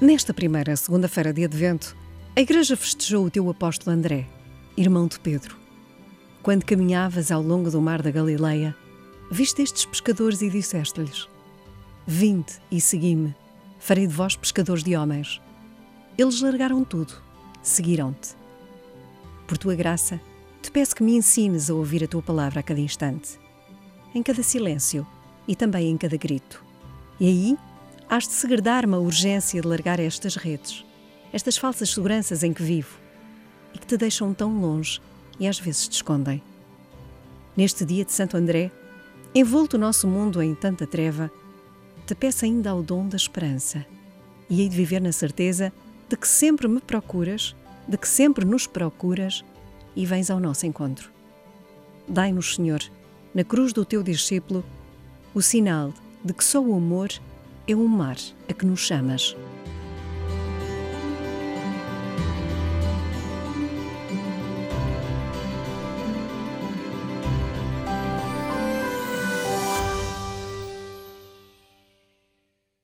Nesta primeira segunda-feira de Advento, a Igreja festejou o teu apóstolo André, irmão de Pedro. Quando caminhavas ao longo do mar da Galileia, viste estes pescadores e disseste-lhes: Vinde e segui-me, farei de vós pescadores de homens. Eles largaram tudo, seguiram-te. Por tua graça, te peço que me ensines a ouvir a tua palavra a cada instante, em cada silêncio e também em cada grito. E aí, hás de segredar-me a urgência de largar estas redes, estas falsas seguranças em que vivo e que te deixam tão longe e às vezes te escondem. Neste dia de Santo André, envolto o nosso mundo em tanta treva, te peço ainda ao dom da esperança e hei de viver na certeza de que sempre me procuras, de que sempre nos procuras e vens ao nosso encontro. Dai-nos, Senhor, na cruz do teu discípulo, o sinal de que só o amor é um mar a que nos chamas.